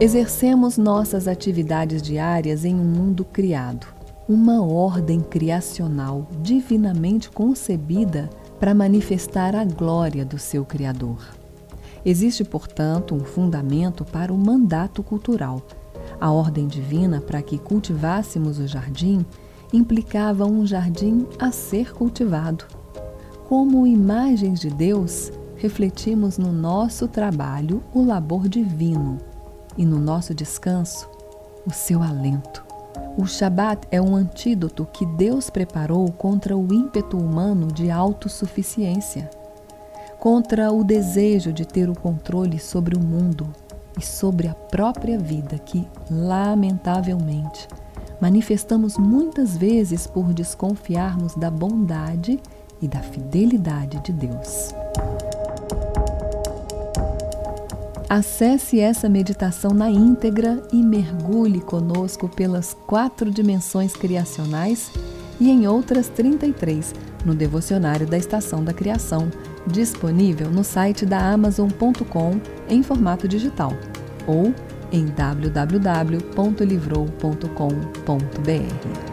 Exercemos nossas atividades diárias em um mundo criado, uma ordem criacional divinamente concebida para manifestar a glória do seu Criador. Existe, portanto, um fundamento para o mandato cultural. A ordem divina para que cultivássemos o jardim implicava um jardim a ser cultivado. Como imagens de Deus, refletimos no nosso trabalho o labor divino e no nosso descanso o seu alento. O Shabat é um antídoto que Deus preparou contra o ímpeto humano de autossuficiência, contra o desejo de ter o controle sobre o mundo e sobre a própria vida, que, lamentavelmente, manifestamos muitas vezes por desconfiarmos da bondade e da fidelidade de Deus. Acesse essa meditação na íntegra e mergulhe conosco pelas quatro dimensões criacionais e em outras 33 no Devocionário da Estação da Criação, disponível no site da Amazon.com em formato digital ou em www.livrou.com.br.